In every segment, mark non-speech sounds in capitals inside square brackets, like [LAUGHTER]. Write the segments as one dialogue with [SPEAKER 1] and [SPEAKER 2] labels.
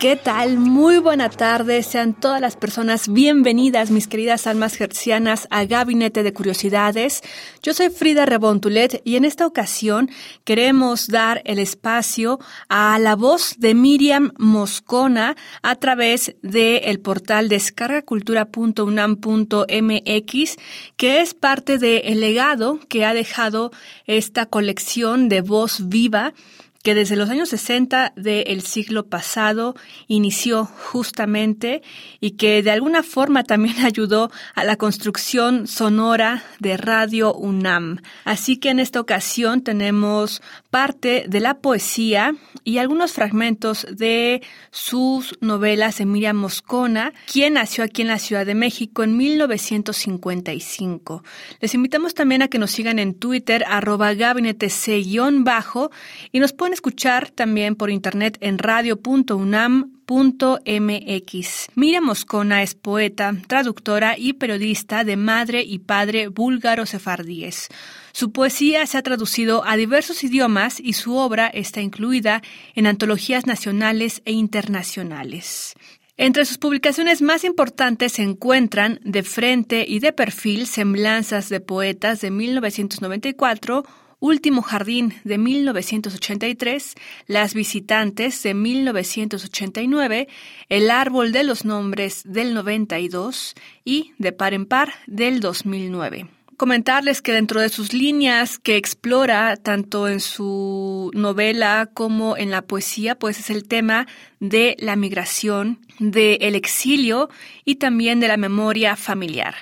[SPEAKER 1] ¿Qué tal? Muy buena tarde. Sean todas las personas bienvenidas, mis queridas almas hercianas, a Gabinete de Curiosidades. Yo soy Frida Rebontulet y en esta ocasión queremos dar el espacio a la voz de Miriam Moscona a través del portal descargacultura.unam.mx, que es parte del legado que ha dejado esta colección de voz viva que desde los años 60 del siglo pasado inició justamente y que de alguna forma también [LAUGHS] ayudó a la construcción sonora de Radio UNAM. Así que en esta ocasión tenemos parte de la poesía y algunos fragmentos de sus novelas Emilia Moscona, quien nació aquí en la Ciudad de México en 1955. Les invitamos también a que nos sigan en Twitter, arroba gabinetec-bajo, y nos pueden escuchar también por internet en radio.unam MX. Moscona es poeta, traductora y periodista de madre y padre búlgaro-sefardíes. Su poesía se ha traducido a diversos idiomas y su obra está incluida en antologías nacionales e internacionales. Entre sus publicaciones más importantes se encuentran De frente y de perfil, Semblanzas de Poetas de 1994, Último Jardín de 1983, Las Visitantes de 1989, El Árbol de los Nombres del 92 y De Par en Par del 2009 comentarles que dentro de sus líneas que explora tanto en su novela como en la poesía, pues es el tema de la migración, del exilio y también de la memoria familiar.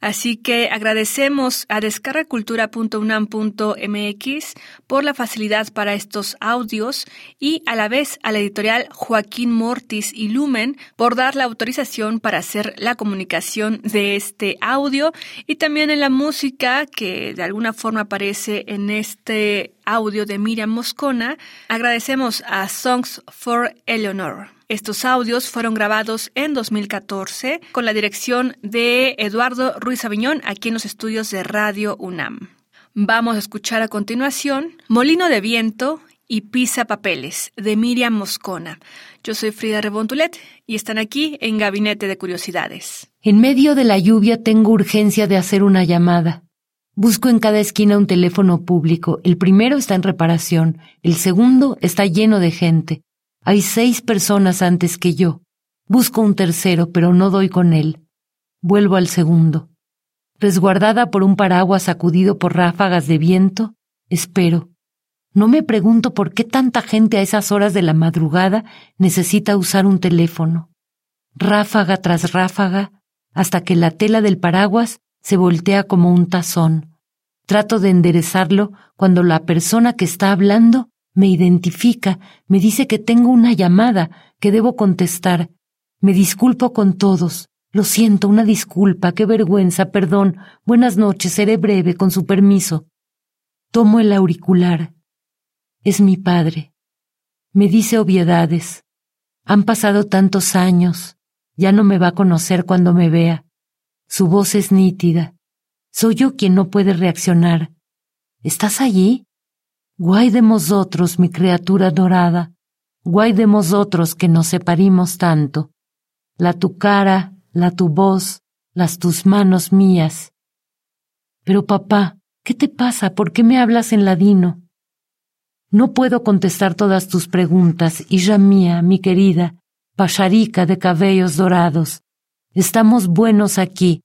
[SPEAKER 1] Así que agradecemos a descargacultura.unam.mx por la facilidad para estos audios y a la vez a la editorial Joaquín Mortis y Lumen por dar la autorización para hacer la comunicación de este audio y también en la música que de alguna forma aparece en este audio de Miriam Moscona. Agradecemos a Songs for Eleanor. Estos audios fueron grabados en 2014 con la dirección de Eduardo Ruiz Aviñón aquí en los estudios de Radio UNAM. Vamos a escuchar a continuación Molino de Viento y Pisa Papeles de Miriam Moscona. Yo soy Frida Rebontulet y están aquí en Gabinete de Curiosidades.
[SPEAKER 2] En medio de la lluvia tengo urgencia de hacer una llamada. Busco en cada esquina un teléfono público. El primero está en reparación, el segundo está lleno de gente. Hay seis personas antes que yo. Busco un tercero, pero no doy con él. Vuelvo al segundo. Resguardada por un paraguas sacudido por ráfagas de viento, espero. No me pregunto por qué tanta gente a esas horas de la madrugada necesita usar un teléfono. Ráfaga tras ráfaga, hasta que la tela del paraguas se voltea como un tazón. Trato de enderezarlo cuando la persona que está hablando me identifica, me dice que tengo una llamada, que debo contestar. Me disculpo con todos. Lo siento, una disculpa, qué vergüenza, perdón. Buenas noches, seré breve, con su permiso. Tomo el auricular. Es mi padre. Me dice obviedades. Han pasado tantos años. Ya no me va a conocer cuando me vea. Su voz es nítida. Soy yo quien no puede reaccionar. ¿Estás allí? Guay de nosotros, mi criatura dorada, guay de nosotros que nos separimos tanto. La tu cara, la tu voz, las tus manos mías. Pero papá, ¿qué te pasa? ¿Por qué me hablas en ladino? No puedo contestar todas tus preguntas, hija mía, mi querida, pacharica de cabellos dorados. Estamos buenos aquí,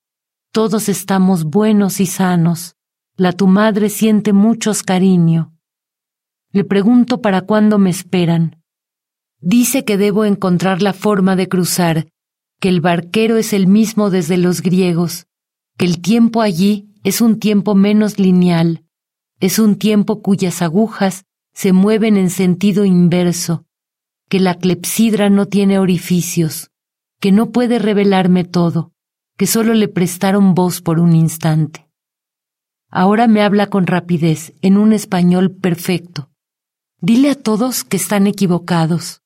[SPEAKER 2] todos estamos buenos y sanos. La tu madre siente muchos cariño. Le pregunto para cuándo me esperan. Dice que debo encontrar la forma de cruzar, que el barquero es el mismo desde los griegos, que el tiempo allí es un tiempo menos lineal, es un tiempo cuyas agujas se mueven en sentido inverso, que la clepsidra no tiene orificios, que no puede revelarme todo, que solo le prestaron voz por un instante. Ahora me habla con rapidez, en un español perfecto. Dile a todos que están equivocados.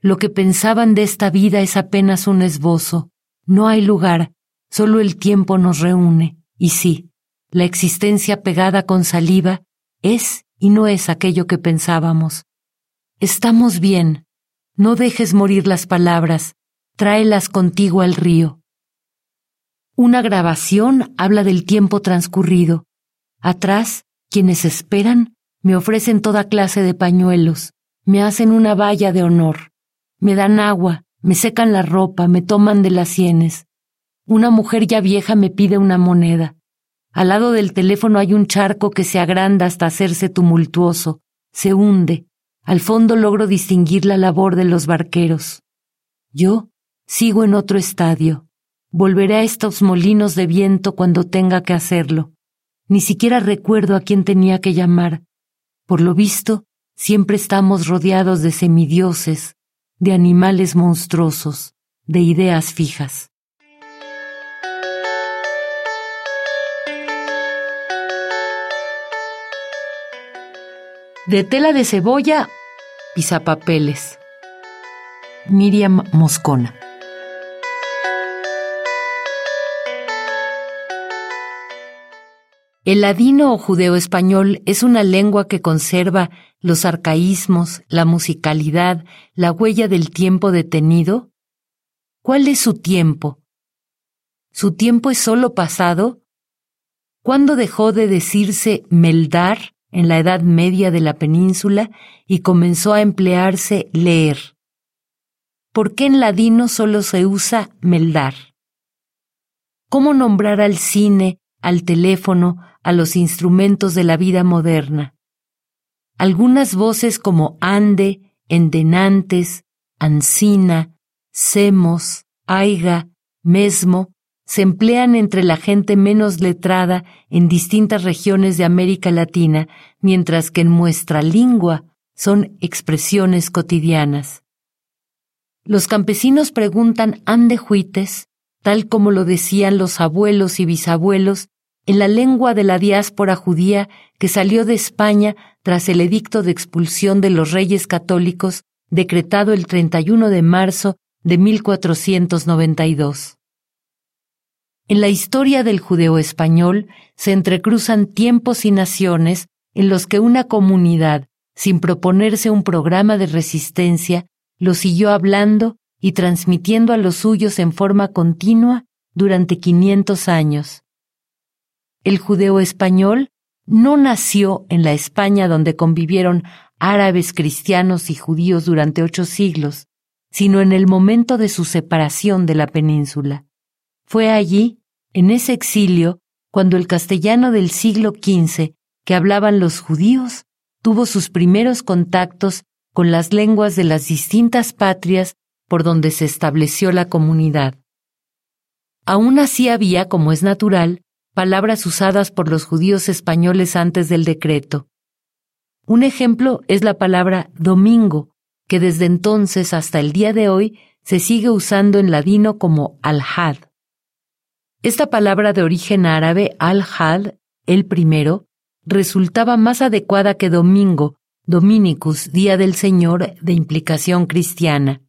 [SPEAKER 2] Lo que pensaban de esta vida es apenas un esbozo. No hay lugar, solo el tiempo nos reúne. Y sí, la existencia pegada con saliva es y no es aquello que pensábamos. Estamos bien. No dejes morir las palabras. Tráelas contigo al río. Una grabación habla del tiempo transcurrido. Atrás, quienes esperan, me ofrecen toda clase de pañuelos, me hacen una valla de honor, me dan agua, me secan la ropa, me toman de las sienes. Una mujer ya vieja me pide una moneda. Al lado del teléfono hay un charco que se agranda hasta hacerse tumultuoso, se hunde. Al fondo logro distinguir la labor de los barqueros. Yo sigo en otro estadio. Volveré a estos molinos de viento cuando tenga que hacerlo. Ni siquiera recuerdo a quién tenía que llamar. Por lo visto, siempre estamos rodeados de semidioses, de animales monstruosos, de ideas fijas. De tela de cebolla, pisapapeles. Miriam Moscona. El ladino o judeo-español es una lengua que conserva los arcaísmos, la musicalidad, la huella del tiempo detenido. ¿Cuál es su tiempo? ¿Su tiempo es solo pasado? ¿Cuándo dejó de decirse meldar en la Edad Media de la península y comenzó a emplearse leer? ¿Por qué en ladino solo se usa meldar? ¿Cómo nombrar al cine, al teléfono, a los instrumentos de la vida moderna. Algunas voces como ande, endenantes, ansina, semos, aiga, mesmo, se emplean entre la gente menos letrada en distintas regiones de América Latina, mientras que en nuestra lengua son expresiones cotidianas. Los campesinos preguntan ande juites, tal como lo decían los abuelos y bisabuelos en la lengua de la diáspora judía que salió de España tras el edicto de expulsión de los reyes católicos decretado el 31 de marzo de 1492. En la historia del judeo español se entrecruzan tiempos y naciones en los que una comunidad, sin proponerse un programa de resistencia, lo siguió hablando y transmitiendo a los suyos en forma continua durante 500 años. El judeo español no nació en la España donde convivieron árabes, cristianos y judíos durante ocho siglos, sino en el momento de su separación de la península. Fue allí, en ese exilio, cuando el castellano del siglo XV, que hablaban los judíos, tuvo sus primeros contactos con las lenguas de las distintas patrias por donde se estableció la comunidad. Aún así había, como es natural, palabras usadas por los judíos españoles antes del decreto. Un ejemplo es la palabra domingo, que desde entonces hasta el día de hoy se sigue usando en ladino como al-had. Esta palabra de origen árabe, al-had, el primero, resultaba más adecuada que domingo, dominicus, día del Señor, de implicación cristiana.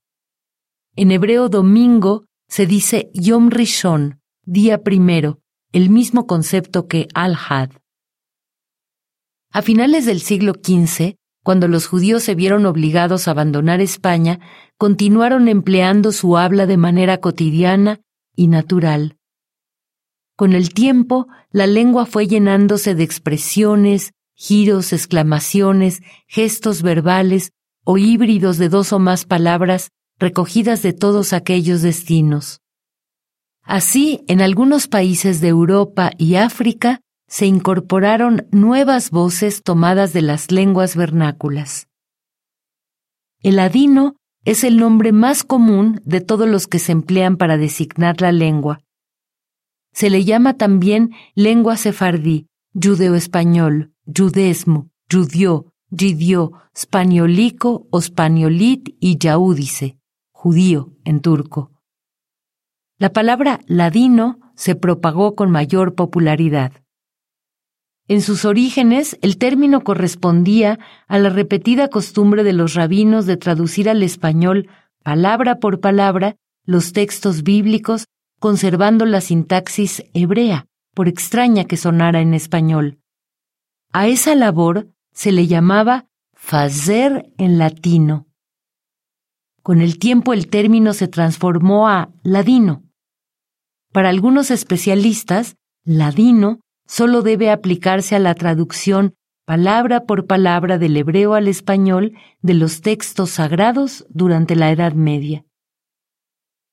[SPEAKER 2] En hebreo domingo se dice Yom Rishon, día primero, el mismo concepto que al-Had. A finales del siglo XV, cuando los judíos se vieron obligados a abandonar España, continuaron empleando su habla de manera cotidiana y natural. Con el tiempo, la lengua fue llenándose de expresiones, giros, exclamaciones, gestos verbales o híbridos de dos o más palabras recogidas de todos aquellos destinos. Así, en algunos países de Europa y África se incorporaron nuevas voces tomadas de las lenguas vernáculas. El ladino es el nombre más común de todos los que se emplean para designar la lengua. Se le llama también lengua sefardí, judeo-español, judesmo, judió, Gidio, Spaniolico o Spaniolit y Yaúdice, judío en turco. La palabra ladino se propagó con mayor popularidad. En sus orígenes, el término correspondía a la repetida costumbre de los rabinos de traducir al español, palabra por palabra, los textos bíblicos, conservando la sintaxis hebrea, por extraña que sonara en español. A esa labor se le llamaba fazer en latino. Con el tiempo el término se transformó a ladino. Para algunos especialistas, ladino solo debe aplicarse a la traducción palabra por palabra del hebreo al español de los textos sagrados durante la Edad Media.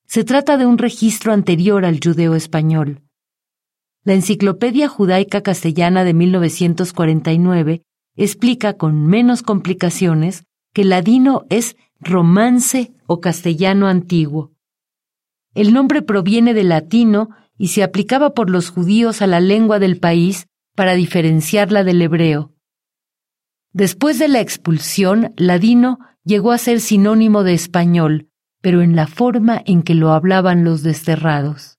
[SPEAKER 2] Se trata de un registro anterior al judeo español. La Enciclopedia Judaica Castellana de 1949 explica con menos complicaciones que ladino es romance o castellano antiguo. El nombre proviene del latino y se aplicaba por los judíos a la lengua del país para diferenciarla del hebreo. Después de la expulsión, ladino llegó a ser sinónimo de español, pero en la forma en que lo hablaban los desterrados.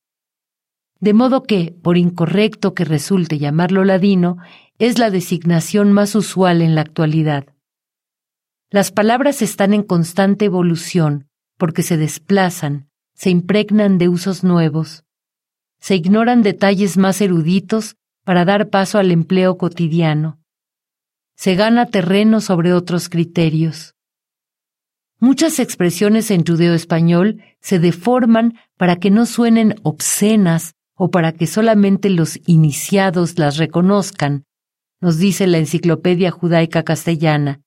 [SPEAKER 2] De modo que, por incorrecto que resulte llamarlo ladino, es la designación más usual en la actualidad. Las palabras están en constante evolución porque se desplazan, se impregnan de usos nuevos, se ignoran detalles más eruditos para dar paso al empleo cotidiano. Se gana terreno sobre otros criterios. Muchas expresiones en judeo español se deforman para que no suenen obscenas o para que solamente los iniciados las reconozcan, nos dice la Enciclopedia Judaica Castellana.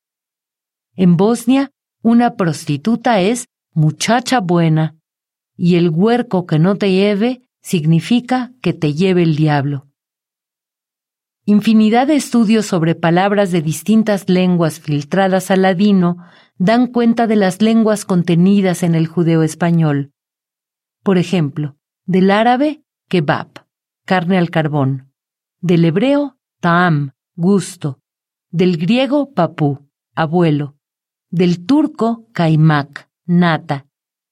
[SPEAKER 2] En Bosnia, una prostituta es muchacha buena, y el huerco que no te lleve significa que te lleve el diablo. Infinidad de estudios sobre palabras de distintas lenguas filtradas al ladino dan cuenta de las lenguas contenidas en el judeo español. Por ejemplo, del árabe, kebab, carne al carbón, del hebreo, ta'am, gusto, del griego, papú, abuelo, del turco, kaimak, nata,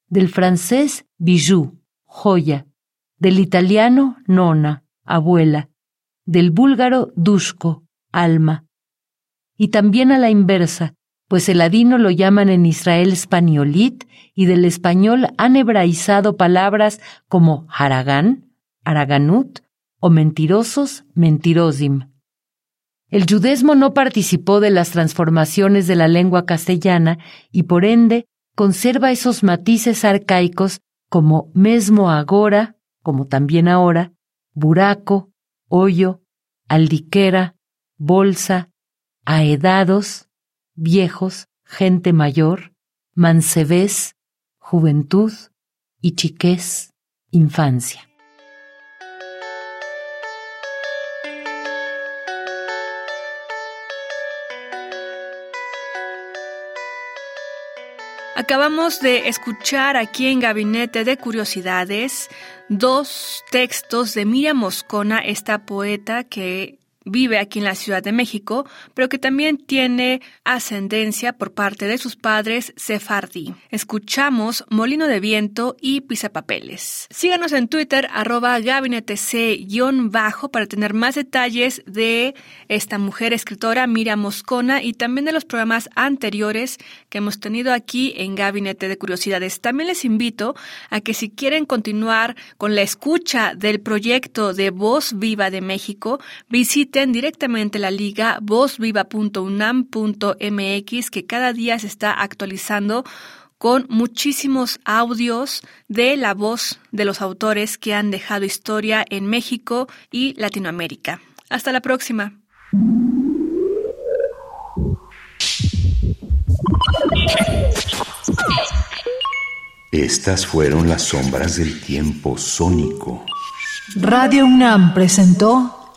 [SPEAKER 2] del francés, bijou, joya, del italiano nona, abuela, del búlgaro dushko, alma. Y también a la inversa, pues el ladino lo llaman en Israel spaniolit y del español han hebraizado palabras como haragán, araganut o mentirosos, mentirosim. El judesmo no participó de las transformaciones de la lengua castellana y por ende conserva esos matices arcaicos como mesmo agora, como también ahora, buraco, hoyo, aldiquera, bolsa, aedados, viejos, gente mayor, mancebés, juventud y chiquez, infancia.
[SPEAKER 1] Acabamos de escuchar aquí en Gabinete de Curiosidades dos textos de Miriam Moscona, esta poeta que vive aquí en la Ciudad de México, pero que también tiene ascendencia por parte de sus padres sefardí. Escuchamos Molino de Viento y Pisapapeles. Síganos en Twitter, arroba gabinetec-bajo para tener más detalles de esta mujer escritora Mira Moscona y también de los programas anteriores que hemos tenido aquí en Gabinete de Curiosidades. También les invito a que si quieren continuar con la escucha del proyecto de Voz Viva de México, visiten directamente la liga vozviva.unam.mx que cada día se está actualizando con muchísimos audios de la voz de los autores que han dejado historia en México y Latinoamérica. Hasta la próxima.
[SPEAKER 3] Estas fueron las sombras del tiempo sónico.
[SPEAKER 4] Radio UNAM presentó